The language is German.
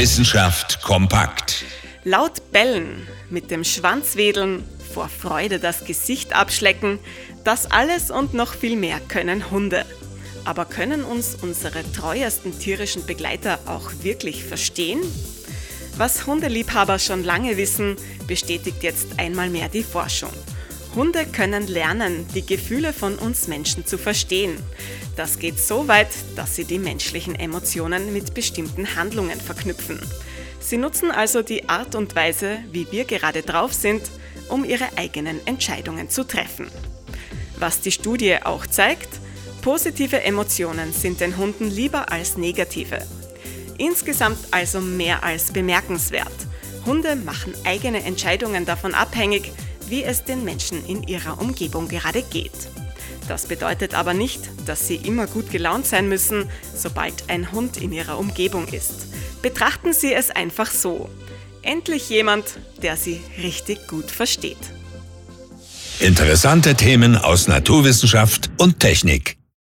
Wissenschaft kompakt. Laut bellen, mit dem Schwanz wedeln, vor Freude das Gesicht abschlecken, das alles und noch viel mehr können Hunde. Aber können uns unsere treuesten tierischen Begleiter auch wirklich verstehen? Was Hundeliebhaber schon lange wissen, bestätigt jetzt einmal mehr die Forschung. Hunde können lernen, die Gefühle von uns Menschen zu verstehen. Das geht so weit, dass sie die menschlichen Emotionen mit bestimmten Handlungen verknüpfen. Sie nutzen also die Art und Weise, wie wir gerade drauf sind, um ihre eigenen Entscheidungen zu treffen. Was die Studie auch zeigt, positive Emotionen sind den Hunden lieber als negative. Insgesamt also mehr als bemerkenswert. Hunde machen eigene Entscheidungen davon abhängig, wie es den Menschen in ihrer Umgebung gerade geht. Das bedeutet aber nicht, dass sie immer gut gelaunt sein müssen, sobald ein Hund in ihrer Umgebung ist. Betrachten Sie es einfach so. Endlich jemand, der Sie richtig gut versteht. Interessante Themen aus Naturwissenschaft und Technik.